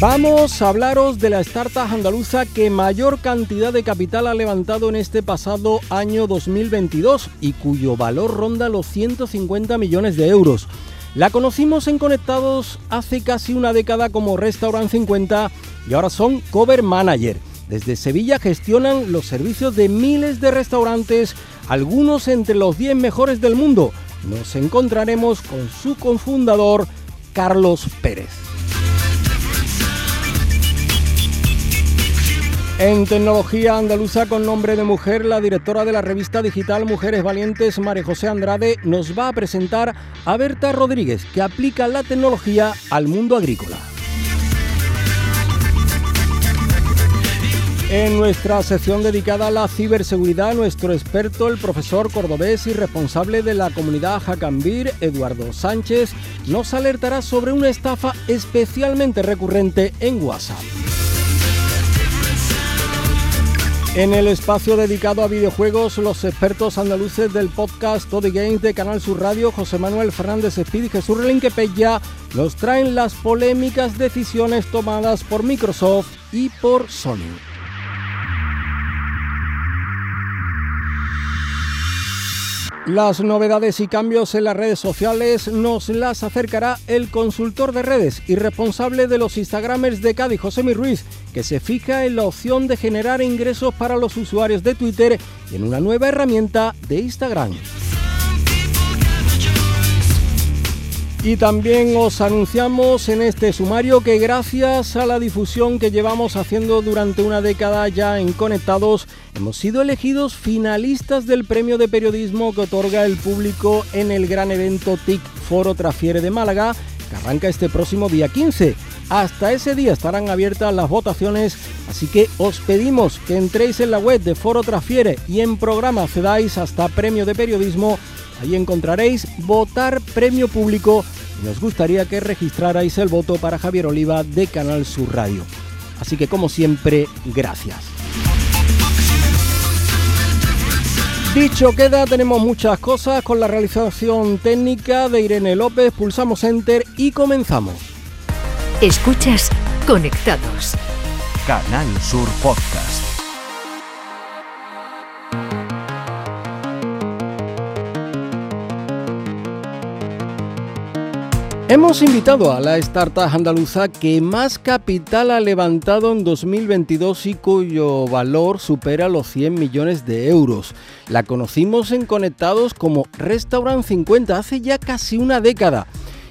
Vamos a hablaros de la startup andaluza que mayor cantidad de capital ha levantado en este pasado año 2022 y cuyo valor ronda los 150 millones de euros. La conocimos en Conectados hace casi una década como Restaurant 50 y ahora son Cover Manager. Desde Sevilla gestionan los servicios de miles de restaurantes, algunos entre los 10 mejores del mundo. Nos encontraremos con su cofundador, Carlos Pérez. En tecnología andaluza con nombre de mujer, la directora de la revista digital Mujeres Valientes, María José Andrade, nos va a presentar a Berta Rodríguez, que aplica la tecnología al mundo agrícola. En nuestra sección dedicada a la ciberseguridad, nuestro experto, el profesor cordobés y responsable de la comunidad Jacambir, Eduardo Sánchez, nos alertará sobre una estafa especialmente recurrente en WhatsApp. En el espacio dedicado a videojuegos, los expertos andaluces del podcast Toddy Games de Canal Sur Radio, José Manuel Fernández Speed y Jesús Relinquepella, nos traen las polémicas decisiones tomadas por Microsoft y por Sony. Las novedades y cambios en las redes sociales nos las acercará el consultor de redes y responsable de los Instagramers de Cádiz, José Mi Ruiz, que se fija en la opción de generar ingresos para los usuarios de Twitter en una nueva herramienta de Instagram. Y también os anunciamos en este sumario que gracias a la difusión que llevamos haciendo durante una década ya en Conectados, hemos sido elegidos finalistas del premio de periodismo que otorga el público en el gran evento TIC Foro Trafiere de Málaga, que arranca este próximo día 15. Hasta ese día estarán abiertas las votaciones, así que os pedimos que entréis en la web de Foro Trafiere y en programa cedáis hasta premio de periodismo Ahí encontraréis votar premio público y nos gustaría que registrarais el voto para Javier Oliva de Canal Sur Radio. Así que como siempre, gracias. Dicho queda, tenemos muchas cosas con la realización técnica de Irene López, pulsamos Enter y comenzamos. Escuchas Conectados. Canal Sur Podcast. Hemos invitado a la startup andaluza que más capital ha levantado en 2022 y cuyo valor supera los 100 millones de euros. La conocimos en Conectados como Restaurant 50 hace ya casi una década.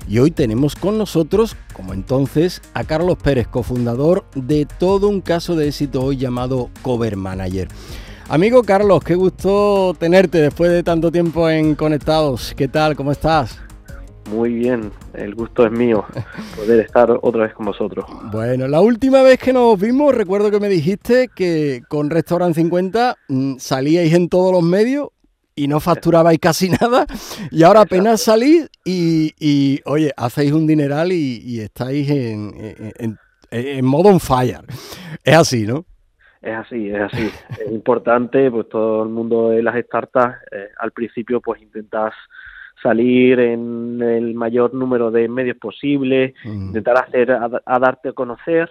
Y hoy tenemos con nosotros, como entonces, a Carlos Pérez, cofundador de todo un caso de éxito hoy llamado Cover Manager. Amigo Carlos, qué gusto tenerte después de tanto tiempo en Conectados. ¿Qué tal? ¿Cómo estás? Muy bien, el gusto es mío poder estar otra vez con vosotros. Bueno, la última vez que nos vimos, recuerdo que me dijiste que con Restaurant 50 mm, salíais en todos los medios y no facturabais casi nada, y ahora apenas salís y, oye, hacéis un dineral y, estáis en, en, modo on fire. Es así, ¿no? Es así, es así. es importante, pues todo el mundo de las startups, eh, al principio pues intentas salir en el mayor número de medios posible, intentar hacer a, darte a conocer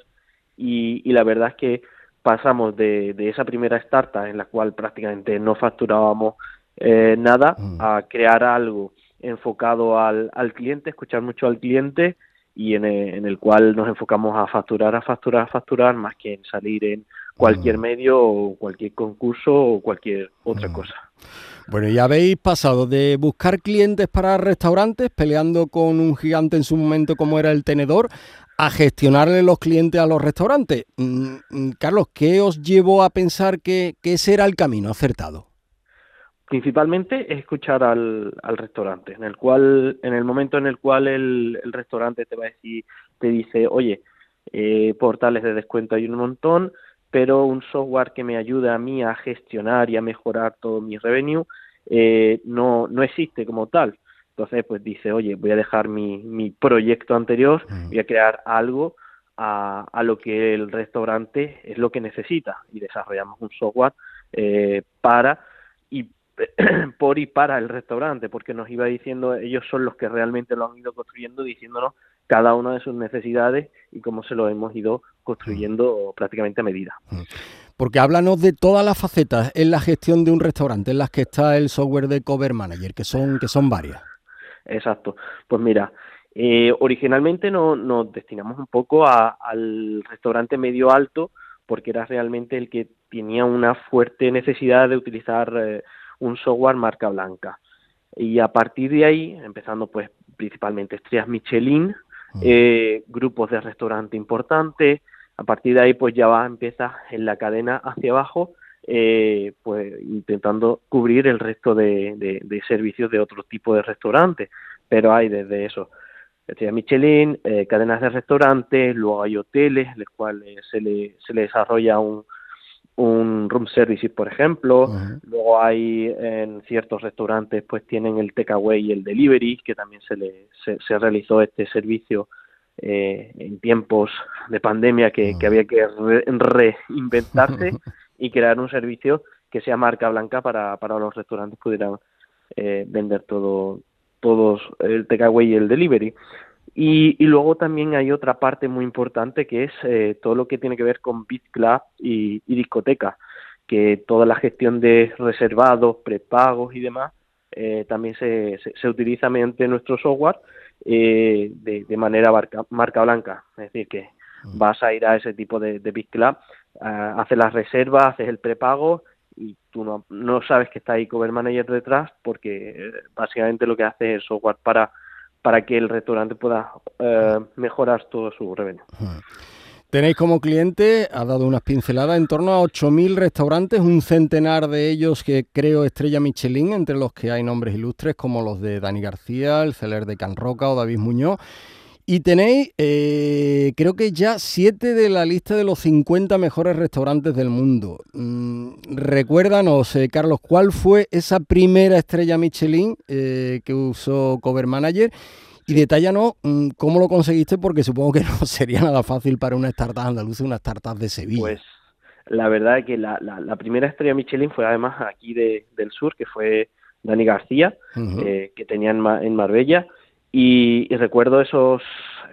y, la verdad es que pasamos de, esa primera startup en la cual prácticamente no facturábamos eh, nada a crear algo enfocado al, al cliente, escuchar mucho al cliente y en el, en el, cual nos enfocamos a facturar, a facturar, a facturar, más que en salir en cualquier medio o cualquier concurso o cualquier otra cosa. Bueno, ya habéis pasado de buscar clientes para restaurantes, peleando con un gigante en su momento como era el tenedor, a gestionarle los clientes a los restaurantes. Mm, mm, Carlos, ¿qué os llevó a pensar que, ese era el camino acertado? Principalmente es escuchar al, restaurante, en el cual, en el momento en el cual el, restaurante te va a decir, te dice, oye, eh, portales de descuento hay un montón, pero un software que me ayude a mí a gestionar y a mejorar todo mi revenue eh, no, no existe como tal. Entonces, pues dice, oye, voy a dejar mi, mi proyecto anterior, voy a crear algo a, a, lo que el restaurante es lo que necesita y desarrollamos un software eh, para por y para el restaurante, porque nos iba diciendo, ellos son los que realmente lo han ido construyendo, diciéndonos cada una de sus necesidades y cómo se lo hemos ido construyendo prácticamente a medida. Mm. Porque háblanos de todas las facetas en la gestión de un restaurante en las que está el software de Cover Manager, que son, que son varias. Exacto. Pues mira, eh, originalmente no, nos destinamos un poco al restaurante medio alto porque era realmente el que tenía una fuerte necesidad de utilizar eh, un software marca blanca. Y a partir de ahí, empezando pues principalmente estrellas Michelin, mm. eh, grupos de restaurante importantes, a partir de ahí pues ya va, empieza en la cadena hacia abajo, eh, pues intentando cubrir el resto de, de, servicios de otro tipo de restaurantes, pero hay desde eso, estrellas Michelin, eh, cadenas de restaurantes, luego hay hoteles, en los cuales se le, se le desarrolla un, un room service, por ejemplo. Luego hay en ciertos restaurantes, pues tienen el takeaway y el delivery, que también se, le, se, realizó este servicio eh, en tiempos de pandemia que, había que reinventarse y crear un servicio que sea marca blanca para, para los restaurantes pudieran eh, vender todo todos el takeaway y el delivery. Y, luego también hay otra parte muy importante que es eh, todo lo que tiene que ver con Beat Club y, discoteca, que toda la gestión de reservados, prepagos y demás eh, también se, se, utiliza mediante nuestro software eh, de, manera marca, blanca. Es decir, que mm. vas a ir a ese tipo de, de Big Club, haces las reservas, haces el prepago y tú no, no sabes que está ahí Cover Manager detrás porque básicamente lo que hace es software para para que el restaurante pueda eh, mejorar todo su revenue. Tenéis como cliente, ha dado unas pinceladas, en torno a 8.000 restaurantes, un centenar de ellos que creo estrella Michelin, entre los que hay nombres ilustres como los de Dani García, el Celer de Can Roca o David Muñoz. Y tenéis, eh, creo que ya siete de la lista de los 50 mejores restaurantes del mundo. Mm, recuérdanos, eh, Carlos, ¿cuál fue esa primera estrella Michelin que usó Cover Manager? Y detállanos mm, cómo lo conseguiste, porque supongo que no sería nada fácil para una startup andaluza, una startup de Sevilla. Pues la verdad es que la, primera estrella Michelin fue además aquí de, del sur, que fue Dani García, eh, que tenía en, Marbella. Y, recuerdo esos,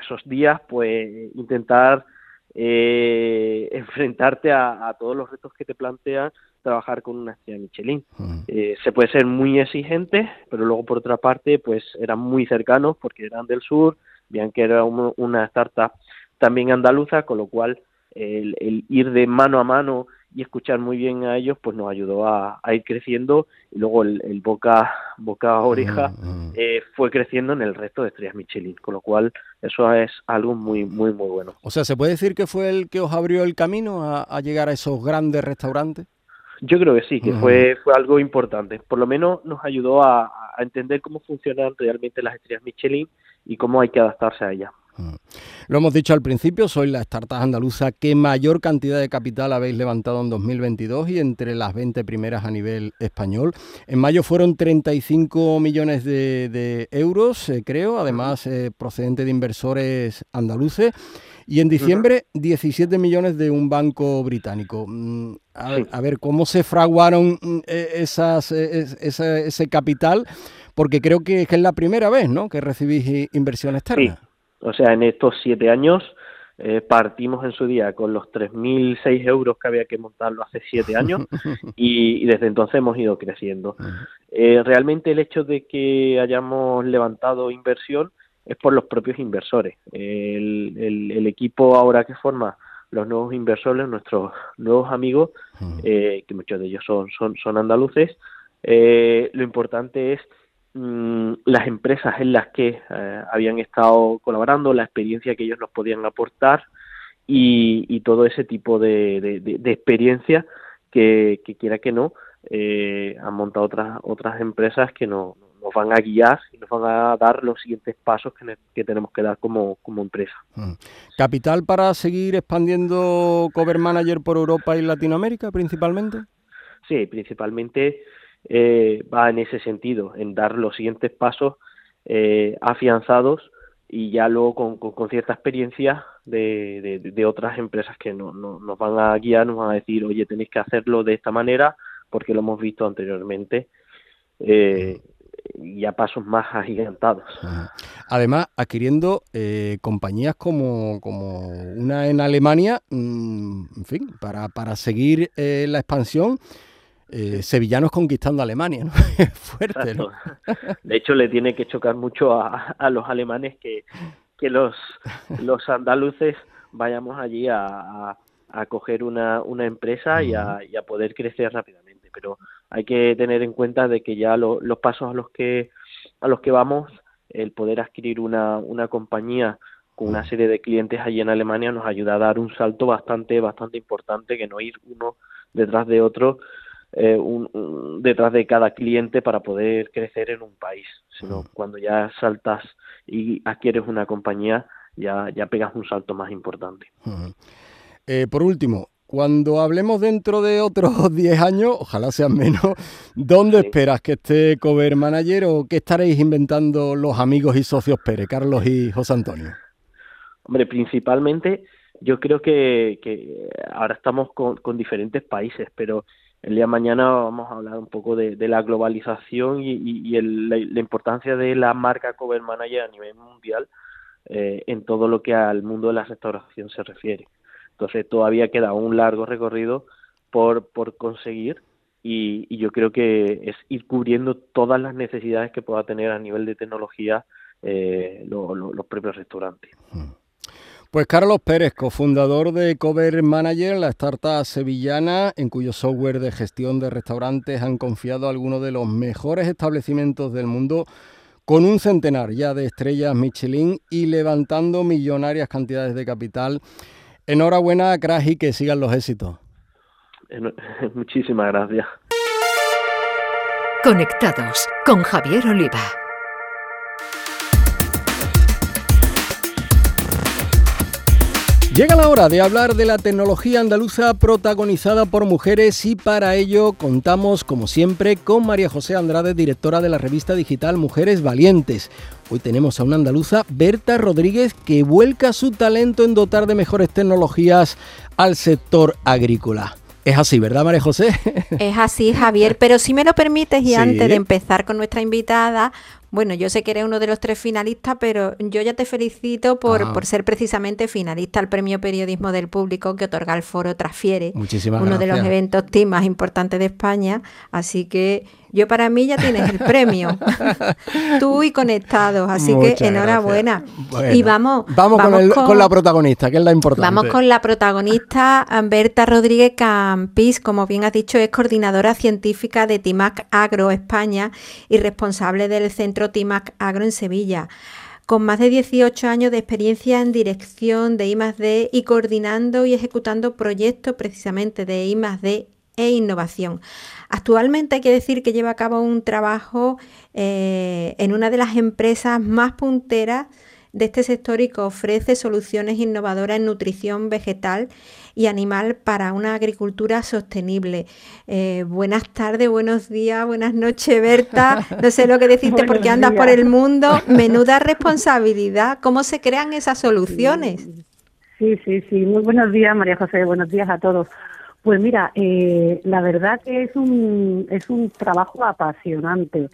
esos días, pues intentar eh, enfrentarte a, a, todos los retos que te plantean trabajar con una estrella Michelin. Eh, se puede ser muy exigente, pero luego por otra parte, pues eran muy cercanos porque eran del sur, vean que era una startup también andaluza, con lo cual el, ir de mano a mano y escuchar muy bien a ellos, pues nos ayudó a, ir creciendo y luego el, boca boca a oreja eh, fue creciendo en el resto de estrellas Michelin, con lo cual eso es algo muy muy muy bueno. O sea, se puede decir que fue el que os abrió el camino a llegar a esos grandes restaurantes. Yo creo que sí, que fue, fue algo importante. Por lo menos nos ayudó a, entender cómo funcionan realmente las estrellas Michelin y cómo hay que adaptarse a ellas. Lo hemos dicho al principio, soy la startup andaluza que mayor cantidad de capital habéis levantado en 2022 y entre las 20 primeras a nivel español. En mayo fueron 35 millones de, euros, eh, creo, además eh, procedente de inversores andaluces. Y en diciembre, 17 millones de un banco británico. Mm, a, ver, ¿cómo se fraguaron mm, e, esas, e, ese, ese, capital? Porque creo que, es la primera vez ¿no? que recibís inversión externa. Sí. O sea, en estos siete años eh, partimos en su día con los 3.006 euros que había que montarlo hace siete años y, desde entonces hemos ido creciendo. Eh, realmente el hecho de que hayamos levantado inversión es por los propios inversores. El, el, equipo ahora que forma los nuevos inversores, nuestros nuevos amigos, eh, que muchos de ellos son, son, son andaluces, eh, lo importante es mm, las empresas en las que eh, habían estado colaborando, la experiencia que ellos nos podían aportar y, y todo ese tipo de, de, experiencia que, que, quiera que no, han montado otras, otras empresas que no, nos van a guiar y nos van a dar los siguientes pasos que, tenemos que dar como, empresa. Mm. ¿Capital para seguir expandiendo Cover Manager por Europa y Latinoamérica principalmente? Sí, principalmente eh, va en ese sentido, en dar los siguientes pasos eh, afianzados y ya luego con, cierta experiencia de, otras empresas que no, nos van a guiar, nos van a decir, oye, tenéis que hacerlo de esta manera porque lo hemos visto anteriormente eh, y a pasos más agigantados. Además, adquiriendo eh, compañías como, como una en Alemania, mm, en fin, para, para seguir eh, la expansión. Eh, sevillanos conquistando Alemania, ¿no? Fuerte, ¿no? De hecho, le tiene que chocar mucho a, los alemanes que, que los, los andaluces vayamos allí a, a, coger una, una empresa y a, y a poder crecer rápidamente. Pero hay que tener en cuenta de que ya los pasos a los que a los que vamos, el poder adquirir una, una compañía con una serie de clientes allí en Alemania nos ayuda a dar un salto bastante bastante importante que no ir uno detrás de otro eh, un, detrás de cada cliente para poder crecer en un país, sino cuando ya saltas y adquieres una compañía, ya, ya pegas un salto más importante. Eh, por último, cuando hablemos dentro de otros 10 años, ojalá sean menos, ¿dónde esperas que esté Cover Manager o qué estaréis inventando los amigos y socios Pérez, Carlos y José Antonio? Hombre, principalmente yo creo que, que ahora estamos con, con diferentes países, pero el día de mañana vamos a hablar un poco de, la globalización y, la, importancia de la marca Cover Manager a nivel mundial eh, en todo lo que al mundo de la restauración se refiere. Entonces todavía queda un largo recorrido por, conseguir y, yo creo que es ir cubriendo todas las necesidades que pueda tener a nivel de tecnología eh, los propios restaurantes. Hmm. Pues Carlos Pérez, cofundador de Cover Manager, la startup sevillana en cuyo software de gestión de restaurantes han confiado algunos de los mejores establecimientos del mundo con un centenar ya de estrellas Michelin y levantando millonarias cantidades de capital. Enhorabuena, Crash, y que sigan los éxitos. Muchísimas gracias. Conectados con Javier Oliva. Llega la hora de hablar de la tecnología andaluza protagonizada por mujeres y para ello contamos, como siempre, con María José Andrade, directora de la revista digital Mujeres Valientes. Hoy tenemos a una andaluza, Berta Rodríguez, que vuelca su talento en dotar de mejores tecnologías al sector agrícola. Es así, ¿verdad, María José? Es así, Javier, pero si me lo permites y antes de empezar con nuestra invitada, bueno, yo sé que eres uno de los tres finalistas, pero yo ya te felicito por, ah. por ser precisamente finalista al Premio Periodismo del Público que otorga el Foro Transfiere, uno de los eventos más importantes de España. Así que yo para mí ya tienes el premio. Tú y conectados, así que enhorabuena. y vamos, vamos, con, la protagonista, que es la importante. Vamos con la protagonista, Berta Rodríguez Campis, como bien has dicho, es coordinadora científica de TIMAC Agro España y responsable del centro TIMAC Agro en Sevilla con más de 18 años de experiencia en dirección de I+D y coordinando y ejecutando proyectos precisamente de I+D e innovación. Actualmente hay que decir que lleva a cabo un trabajo eh, en una de las empresas más punteras de este sector y que ofrece soluciones innovadoras en nutrición vegetal y animal para una agricultura sostenible. Eh, buenas tardes, buenos días, buenas noches, Berta. No sé lo que decirte porque andas por el mundo. Menuda responsabilidad. ¿Cómo se crean esas soluciones? Sí, sí, sí. Muy buenos días, María José. Buenos días a todos. Pues mira, eh, la verdad que es un, es un trabajo apasionante.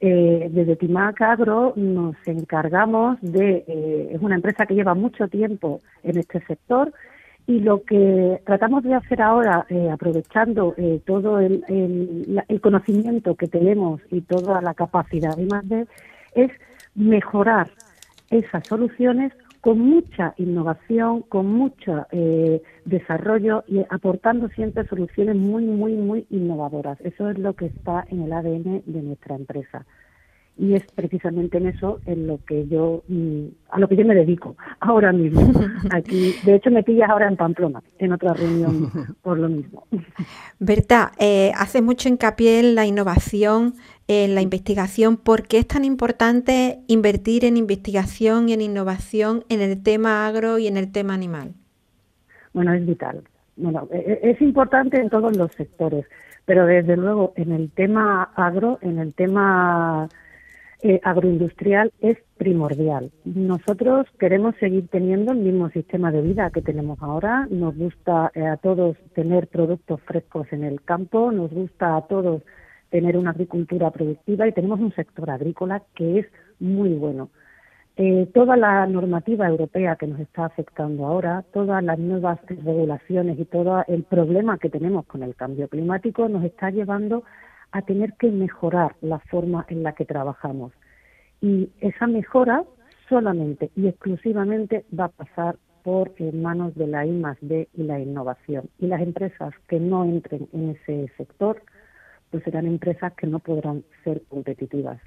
Eh, desde Timac Agro nos encargamos de, eh, es una empresa que lleva mucho tiempo en este sector y lo que tratamos de hacer ahora, eh, aprovechando todo el, el, conocimiento que tenemos y toda la capacidad de más de, es mejorar esas soluciones con mucha innovación, con mucho eh, desarrollo y aportando siempre soluciones muy, muy, muy innovadoras. Eso es lo que está en el ADN de nuestra empresa. Y es precisamente en eso en lo que yo, mm, a lo que yo me dedico ahora mismo. Aquí, de hecho, me pillas ahora en Pamplona, en otra reunión por lo mismo. Berta, eh, hace mucho hincapié en la innovación en la investigación. ¿Por qué es tan importante invertir en investigación y en innovación en el tema agro y en el tema animal? Bueno, es vital. Bueno, e, e, es importante en todos los sectores, pero desde luego en el tema agro, en el tema eh, agroindustrial es primordial. Nosotros queremos seguir teniendo el mismo sistema de vida que tenemos ahora. Nos gusta eh, a todos tener productos frescos en el campo, nos gusta a todos tener una agricultura productiva y tenemos un sector agrícola que es muy bueno. Eh, toda la normativa europea que nos está afectando ahora, todas las nuevas regulaciones y todo el problema que tenemos con el cambio climático nos está llevando a tener que mejorar la forma en la que trabajamos. Y esa mejora solamente y exclusivamente va a pasar por manos de la I D y la innovación. Y las empresas que no entren en ese sector, pues serán empresas que no podrán ser competitivas.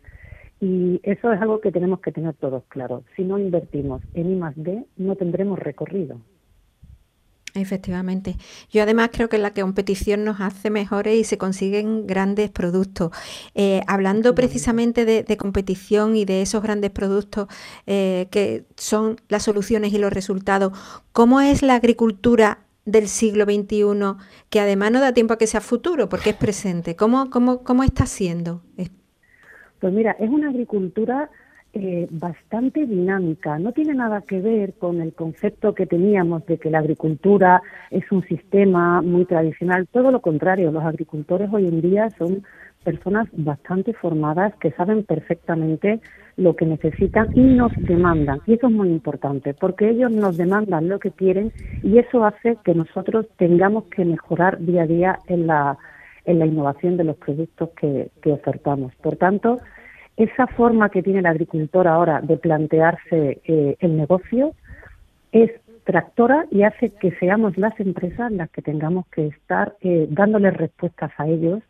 Y eso es algo que tenemos que tener todos claro. Si no invertimos en I D, no tendremos recorrido. Efectivamente. Yo además creo que la competición nos hace mejores y se consiguen grandes productos. Eh, hablando precisamente de, competición y de esos grandes productos eh, que son las soluciones y los resultados, ¿cómo es la agricultura del siglo XXI que además no da tiempo a que sea futuro porque es presente? ¿Cómo, cómo, cómo está siendo? Pues mira, es una agricultura eh, bastante dinámica. No tiene nada que ver con el concepto que teníamos de que la agricultura es un sistema muy tradicional. Todo lo contrario, los agricultores hoy en día son personas bastante formadas que saben perfectamente lo que necesitan y nos demandan. Y eso es muy importante, porque ellos nos demandan lo que quieren y eso hace que nosotros tengamos que mejorar día a día en la en la innovación de los productos que, ofertamos. Por tanto, esa forma que tiene el agricultor ahora de plantearse eh, el negocio es tractora y hace que seamos las empresas las que tengamos que estar eh, dándoles respuestas a ellos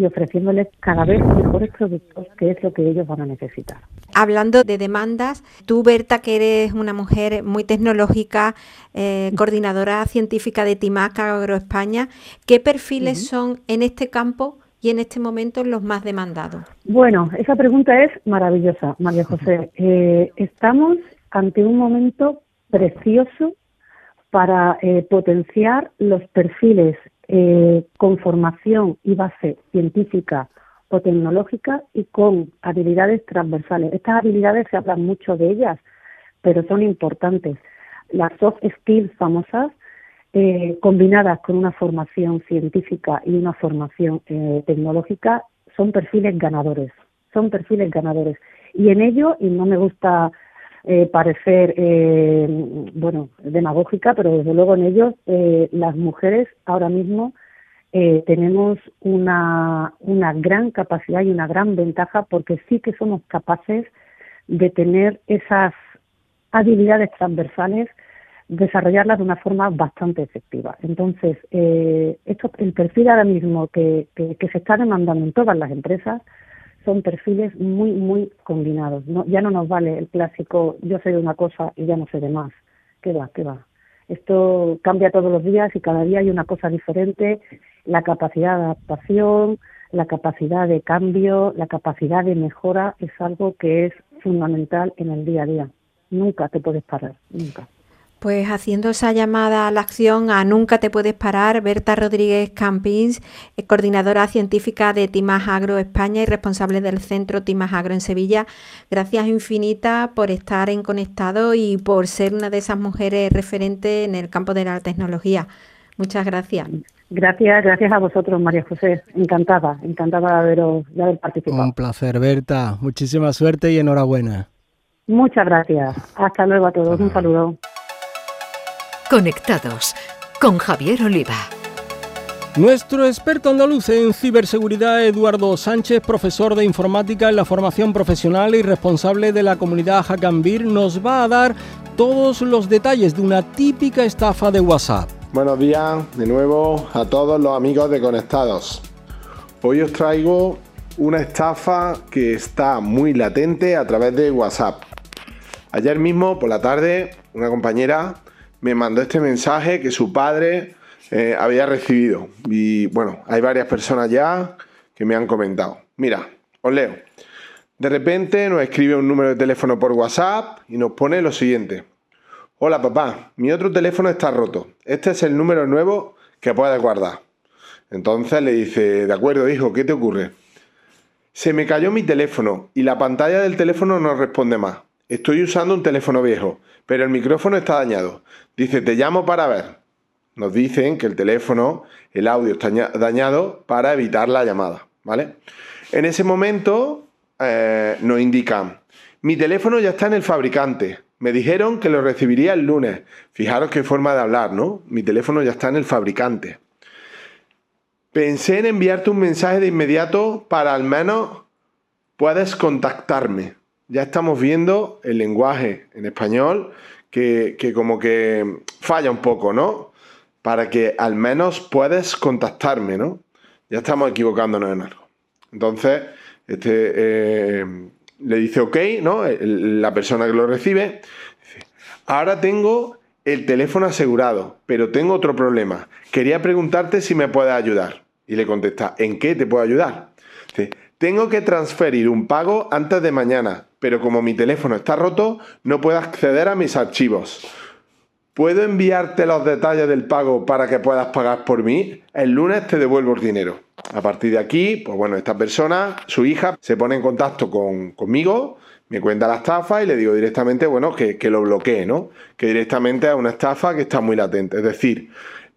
y ofreciéndoles cada vez mejores productos, que es lo que ellos van a necesitar. Hablando de demandas, tú, Berta, que eres una mujer muy tecnológica, eh, coordinadora científica de Timaca Agroespaña, ¿qué perfiles son en este campo y en este momento los más demandados? Bueno, esa pregunta es maravillosa, María José. Eh, estamos ante un momento precioso para eh, potenciar los perfiles eh, con formación y base científica o tecnológica y con habilidades transversales. Estas habilidades se habla mucho de ellas, pero son importantes. Las soft skills famosas, eh, combinadas con una formación científica y una formación eh, tecnológica, son perfiles ganadores. Son perfiles ganadores. Y en ello, y no me gusta eh, parecer, eh, bueno, demagógica, pero desde luego en ellos eh, las mujeres ahora mismo eh, tenemos una, una gran capacidad y una gran ventaja porque sí que somos capaces de tener esas habilidades transversales, desarrollarlas de una forma bastante efectiva. Entonces, eh, esto, el perfil ahora mismo que, que, que se está demandando en todas las empresas son perfiles muy, muy combinados. No, ya no nos vale el clásico yo sé de una cosa y ya no sé de más. ¿Qué va? ¿Qué va? Esto cambia todos los días y cada día hay una cosa diferente. La capacidad de adaptación, la capacidad de cambio, la capacidad de mejora es algo que es fundamental en el día a día. Nunca te puedes parar, nunca. Pues haciendo esa llamada a la acción a Nunca te puedes parar, Berta Rodríguez Campins, eh, coordinadora científica de Timas Agro España y responsable del centro Timas Agro en Sevilla. Gracias infinitas por estar en conectado y por ser una de esas mujeres referentes en el campo de la tecnología. Muchas gracias. Gracias, gracias a vosotros, María José. Encantada, encantada de, de haber participado. Un placer, Berta. Muchísima suerte y enhorabuena. Muchas gracias. Hasta luego a todos. Un saludo. Conectados con Javier Oliva. Nuestro experto andaluz en ciberseguridad, Eduardo Sánchez, profesor de informática en la formación profesional y responsable de la comunidad Hackambir, nos va a dar todos los detalles de una típica estafa de WhatsApp. Buenos días de nuevo a todos los amigos de Conectados. Hoy os traigo una estafa que está muy latente a través de WhatsApp. Ayer mismo por la tarde una compañera me mandó este mensaje que su padre eh, había recibido. Y bueno, hay varias personas ya que me han comentado. Mira, Os leo. De repente nos escribe un número de teléfono por WhatsApp y nos pone lo siguiente. Hola papá, mi otro teléfono está roto. Este es el número nuevo que puedes guardar. Entonces le dice, de acuerdo hijo, ¿qué te ocurre? Se me cayó mi teléfono y la pantalla del teléfono no responde más. Estoy usando un teléfono viejo, pero el micrófono está dañado. Dice, te llamo para ver. Nos dicen que el teléfono, el audio está dañado para evitar la llamada, ¿vale? En ese momento eh, nos indican, mi teléfono ya está en el fabricante. Me dijeron que lo recibiría el lunes. Fijaros qué forma de hablar, ¿no? Mi teléfono ya está en el fabricante. Pensé en enviarte un mensaje de inmediato para al menos puedes contactarme. Ya estamos viendo el lenguaje en español que, que como que falla un poco, ¿no? Para que al menos puedes contactarme, ¿no? Ya estamos equivocándonos en algo. Entonces, este, eh, le dice ok, ¿no? La persona que lo recibe. Ahora tengo el teléfono asegurado, pero tengo otro problema. Quería preguntarte si me puedes ayudar. Y le contesta, ¿en qué te puedo ayudar? Tengo que transferir un pago antes de mañana, pero como mi teléfono está roto, no puedo acceder a mis archivos. ¿Puedo enviarte los detalles del pago para que puedas pagar por mí? El lunes te devuelvo el dinero. A partir de aquí, pues bueno, esta persona, su hija, se pone en contacto conmigo, me cuenta la estafa y le digo directamente, bueno, que, que lo bloquee, ¿no? Que directamente es una estafa que está muy latente. Es decir,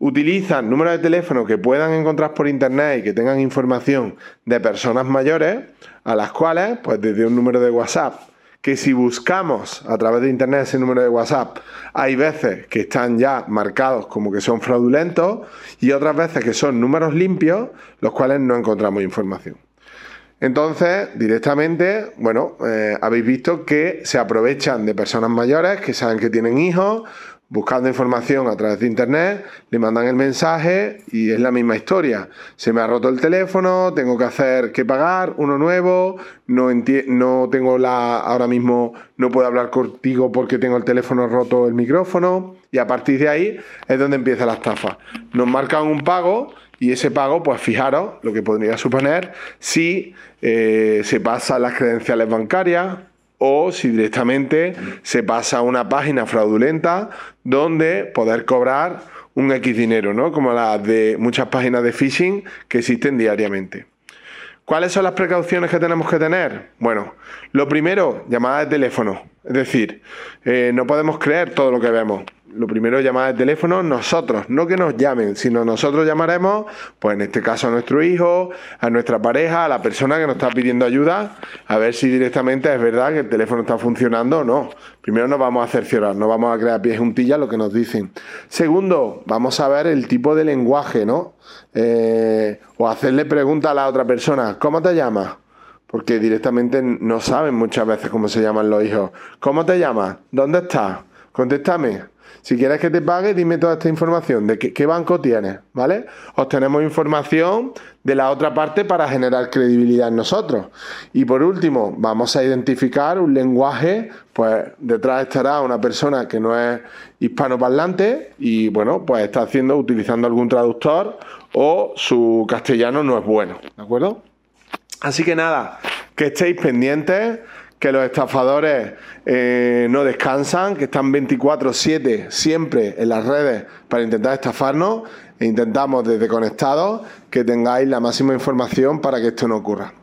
utilizan números de teléfono que puedan encontrar por internet y que tengan información de personas mayores, a las cuales, pues desde un número de WhatsApp que si buscamos a través de internet ese número de WhatsApp, hay veces que están ya marcados como que son fraudulentos y otras veces que son números limpios, los cuales no encontramos información. Entonces, directamente, bueno, eh, habéis visto que se aprovechan de personas mayores que saben que tienen hijos buscando información a través de internet, le mandan el mensaje y es la misma historia. Se me ha roto el teléfono, tengo que hacer que pagar uno nuevo, no, no tengo la ahora mismo no puedo hablar contigo porque tengo el teléfono roto el micrófono y a partir de ahí es donde empieza la estafa. Nos marcan un pago y ese pago, pues fijaros lo que podría suponer si eh, se pasan las credenciales bancarias o si directamente se pasa a una página fraudulenta donde poder cobrar un X dinero, ¿no? Como las de muchas páginas de phishing que existen diariamente. ¿Cuáles son las precauciones que tenemos que tener? Bueno, lo primero, llamada de teléfono. Es decir, eh, no podemos creer todo lo que vemos lo primero es llamar de teléfono nosotros, no que nos llamen, sino nosotros llamaremos, pues en este caso a nuestro hijo, a nuestra pareja, a la persona que nos está pidiendo ayuda, a ver si directamente es verdad que el teléfono está funcionando o no. Primero nos vamos a cerciorar, no vamos a crear pies juntillas lo que nos dicen. Segundo, vamos a ver el tipo de lenguaje, ¿no? Eh, o hacerle pregunta a la otra persona, ¿cómo te llamas? Porque directamente no saben muchas veces cómo se llaman los hijos. ¿Cómo te llamas? ¿Dónde estás? Contéstame. Si quieres que te pague, dime toda esta información, de qué, banco tienes, ¿vale? Obtenemos información de la otra parte para generar credibilidad en nosotros. Y por último, vamos a identificar un lenguaje, pues detrás estará una persona que no es hispanoparlante y bueno, pues está haciendo, utilizando algún traductor o su castellano no es bueno, ¿de acuerdo? Así que nada, que estéis pendientes que los estafadores eh, no descansan, que están 24/7 siempre en las redes para intentar estafarnos e intentamos desde conectados que tengáis la máxima información para que esto no ocurra.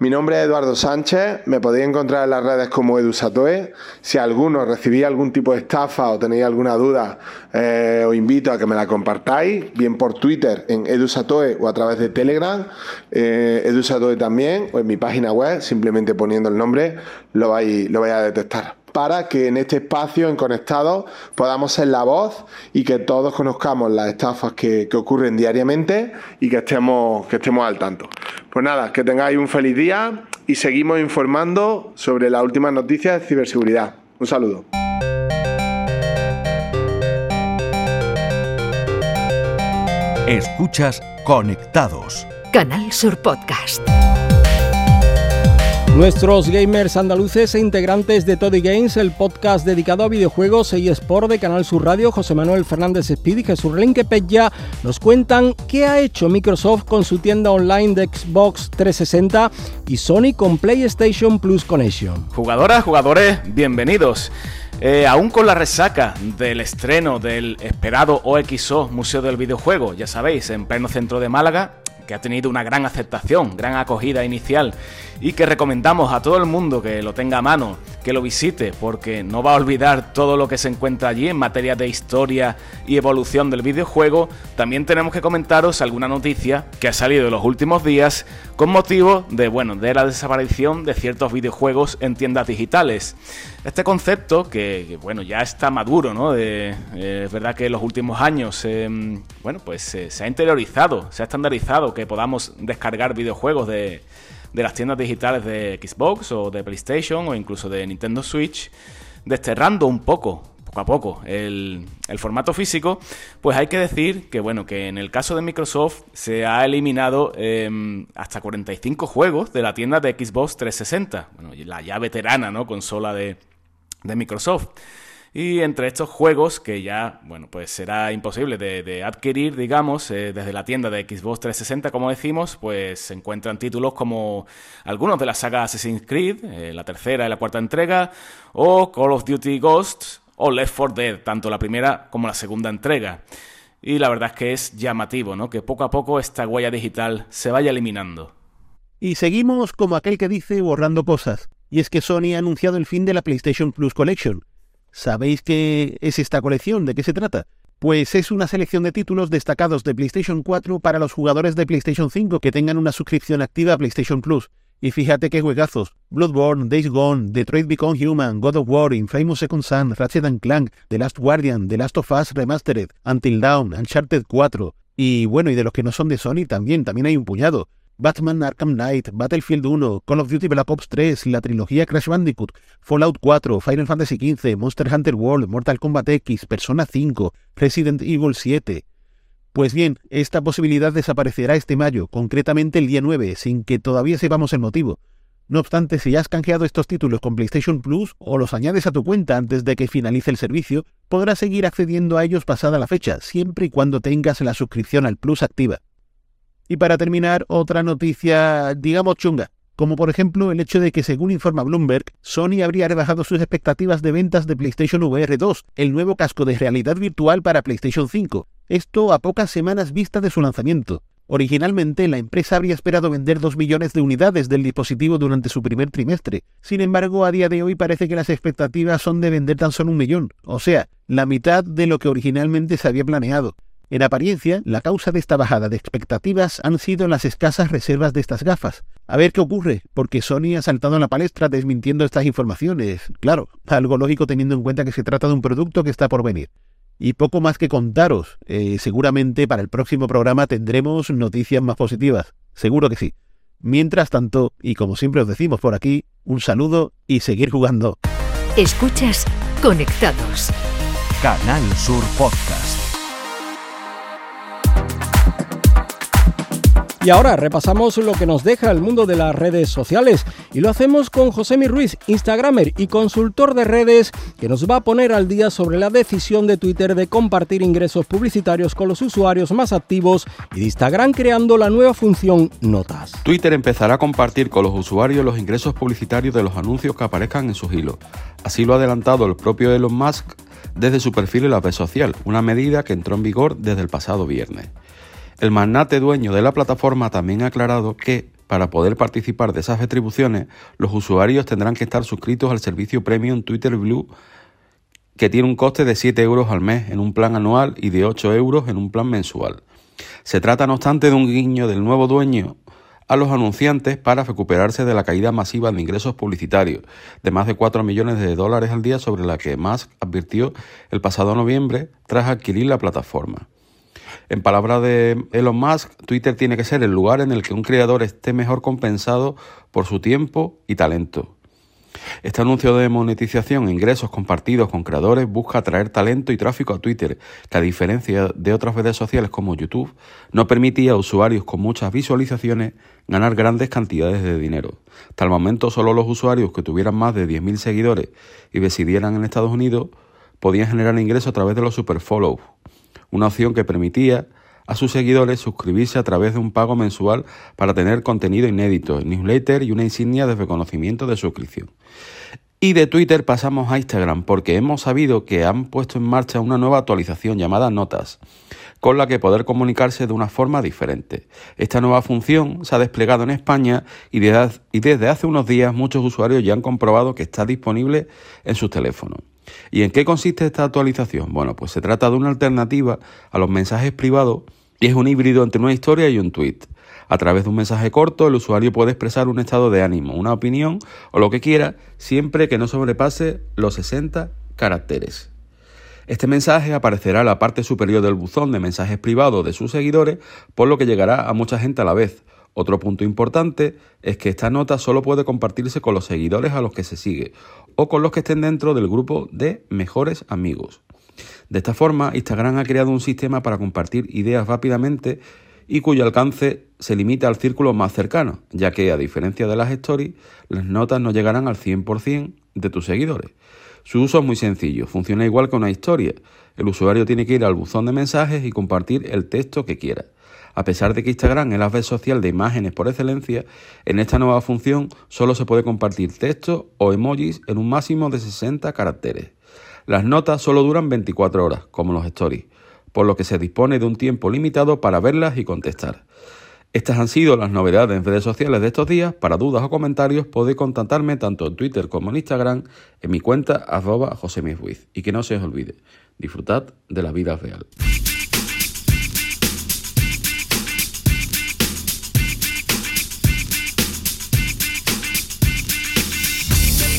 Mi nombre es Eduardo Sánchez, me podéis encontrar en las redes como EduSatoe. Si alguno recibí algún tipo de estafa o tenéis alguna duda, eh, os invito a que me la compartáis, bien por Twitter en EduSatoe o a través de Telegram, eh, EduSatoe también, o en mi página web, simplemente poniendo el nombre, lo lo vais a detectar para que en este espacio, en Conectados, podamos ser la voz y que todos conozcamos las estafas que, ocurren diariamente y que estemos, que estemos al tanto. Pues nada, que tengáis un feliz día y seguimos informando sobre las últimas noticias de ciberseguridad. Un saludo. Escuchas Conectados. Canal Sur Podcast. Nuestros gamers andaluces e integrantes de Toddy Games, el podcast dedicado a videojuegos e eSport de Canal Sur Radio, José Manuel Fernández Speed y Jesús ya nos cuentan qué ha hecho Microsoft con su tienda online de Xbox 360 y Sony con PlayStation Plus Connection. Jugadoras, jugadores, bienvenidos. Eh, aún con la resaca del estreno del esperado OXO Museo del Videojuego, ya sabéis, en pleno centro de Málaga, que ha tenido una gran aceptación, gran acogida inicial y que recomendamos a todo el mundo que lo tenga a mano, que lo visite, porque no va a olvidar todo lo que se encuentra allí en materia de historia y evolución del videojuego. También tenemos que comentaros alguna noticia que ha salido en los últimos días con motivo de, bueno, de la desaparición de ciertos videojuegos en tiendas digitales. Este concepto que, bueno, ya está maduro, ¿no? Eh, es verdad que en los últimos años, em, bueno, pues eh, se ha interiorizado, se ha estandarizado que podamos descargar videojuegos de de las tiendas digitales de Xbox o de PlayStation o incluso de Nintendo Switch, desterrando un poco, a poco, el, formato físico, pues hay que decir que, bueno, que en el caso de Microsoft se ha eliminado em, hasta 45 juegos de la tienda de Xbox 360, bueno, la ya veterana, ¿no? Consola de, de Microsoft. Y entre estos juegos, que ya, bueno, pues será imposible de, adquirir, digamos, eh, desde la tienda de Xbox 360, como decimos, pues se encuentran títulos como algunos de la saga Assassin's Creed, eh, la tercera y la cuarta entrega, o Call of Duty Ghosts, o Left 4 Dead, tanto la primera como la segunda entrega. Y la verdad es que es llamativo, ¿no? Que poco a poco esta huella digital se vaya eliminando. Y seguimos como aquel que dice borrando cosas. Y es que Sony ha anunciado el fin de la PlayStation Plus Collection, ¿Sabéis qué es esta colección? ¿De qué se trata? Pues es una selección de títulos destacados de PlayStation 4 para los jugadores de PlayStation 5 que tengan una suscripción activa a PlayStation Plus. Y fíjate qué juegazos. Bloodborne, Days Gone, Detroit Become Human, God of War, Infamous Second Son, Ratchet Clank, The Last Guardian, The Last of Us Remastered, Until Dawn, Uncharted 4. Y bueno, y de los que no son de Sony también, también hay un puñado. Batman Arkham Knight, Battlefield 1, Call of Duty Black Ops 3, la trilogía Crash Bandicoot, Fallout 4, Final Fantasy XV, Monster Hunter World, Mortal Kombat X, Persona 5, Resident Evil 7. Pues bien, esta posibilidad desaparecerá este mayo, concretamente el día 9, sin que todavía sepamos el motivo. No obstante, si ya has canjeado estos títulos con PlayStation Plus o los añades a tu cuenta antes de que finalice el servicio, podrás seguir accediendo a ellos pasada la fecha, siempre y cuando tengas la suscripción al Plus activa. Y para terminar, otra noticia, digamos, chunga, como por ejemplo el hecho de que según informa Bloomberg, Sony habría rebajado sus expectativas de ventas de PlayStation VR 2, el nuevo casco de realidad virtual para PlayStation 5. Esto a pocas semanas vista de su lanzamiento. Originalmente, la empresa habría esperado vender 2 millones de unidades del dispositivo durante su primer trimestre. Sin embargo, a día de hoy parece que las expectativas son de vender tan solo un millón, o sea, la mitad de lo que originalmente se había planeado. En apariencia, la causa de esta bajada de expectativas han sido las escasas reservas de estas gafas. A ver qué ocurre, porque Sony ha saltado en la palestra desmintiendo estas informaciones. Claro, algo lógico teniendo en cuenta que se trata de un producto que está por venir. Y poco más que contaros. Eh, seguramente para el próximo programa tendremos noticias más positivas. Seguro que sí. Mientras tanto, y como siempre os decimos por aquí, un saludo y seguir jugando. Escuchas Conectados. Canal Sur Podcast. Y ahora repasamos lo que nos deja el mundo de las redes sociales y lo hacemos con Josemi Ruiz, Instagramer y consultor de redes, que nos va a poner al día sobre la decisión de Twitter de compartir ingresos publicitarios con los usuarios más activos y de Instagram creando la nueva función Notas. Twitter empezará a compartir con los usuarios los ingresos publicitarios de los anuncios que aparezcan en sus hilos. Así lo ha adelantado el propio Elon Musk desde su perfil en la red social, una medida que entró en vigor desde el pasado viernes. El magnate dueño de la plataforma también ha aclarado que, para poder participar de esas retribuciones, los usuarios tendrán que estar suscritos al servicio Premium Twitter Blue, que tiene un coste de 7 euros al mes en un plan anual y de 8 euros en un plan mensual. Se trata, no obstante, de un guiño del nuevo dueño a los anunciantes para recuperarse de la caída masiva de ingresos publicitarios de más de 4 millones de dólares al día sobre la que Musk advirtió el pasado noviembre tras adquirir la plataforma. En palabras de Elon Musk, Twitter tiene que ser el lugar en el que un creador esté mejor compensado por su tiempo y talento. Este anuncio de monetización e ingresos compartidos con creadores busca atraer talento y tráfico a Twitter, que a diferencia de otras redes sociales como YouTube, no permitía a usuarios con muchas visualizaciones ganar grandes cantidades de dinero. Tal momento solo los usuarios que tuvieran más de 10.000 seguidores y residieran en Estados Unidos podían generar ingresos a través de los superfollows, una opción que permitía a sus seguidores suscribirse a través de un pago mensual para tener contenido inédito, newsletter y una insignia de reconocimiento de suscripción. Y de Twitter pasamos a Instagram porque hemos sabido que han puesto en marcha una nueva actualización llamada Notas, con la que poder comunicarse de una forma diferente. Esta nueva función se ha desplegado en España y desde hace unos días muchos usuarios ya han comprobado que está disponible en sus teléfonos. ¿Y en qué consiste esta actualización? Bueno, pues se trata de una alternativa a los mensajes privados y es un híbrido entre una historia y un tweet. A través de un mensaje corto, el usuario puede expresar un estado de ánimo, una opinión o lo que quiera, siempre que no sobrepase los 60 caracteres. Este mensaje aparecerá en la parte superior del buzón de mensajes privados de sus seguidores, por lo que llegará a mucha gente a la vez. Otro punto importante es que esta nota solo puede compartirse con los seguidores a los que se sigue o con los que estén dentro del grupo de mejores amigos. De esta forma, Instagram ha creado un sistema para compartir ideas rápidamente y cuyo alcance se limita al círculo más cercano, ya que a diferencia de las stories, las notas no llegarán al 100% de tus seguidores. Su uso es muy sencillo, funciona igual que una historia. El usuario tiene que ir al buzón de mensajes y compartir el texto que quiera. A pesar de que Instagram es la red social de imágenes por excelencia, en esta nueva función solo se puede compartir texto o emojis en un máximo de 60 caracteres. Las notas solo duran 24 horas, como los stories, por lo que se dispone de un tiempo limitado para verlas y contestar. Estas han sido las novedades en redes sociales de estos días. Para dudas o comentarios podéis contactarme tanto en Twitter como en Instagram en mi cuenta arroba Y que no se os olvide, disfrutad de la vida real.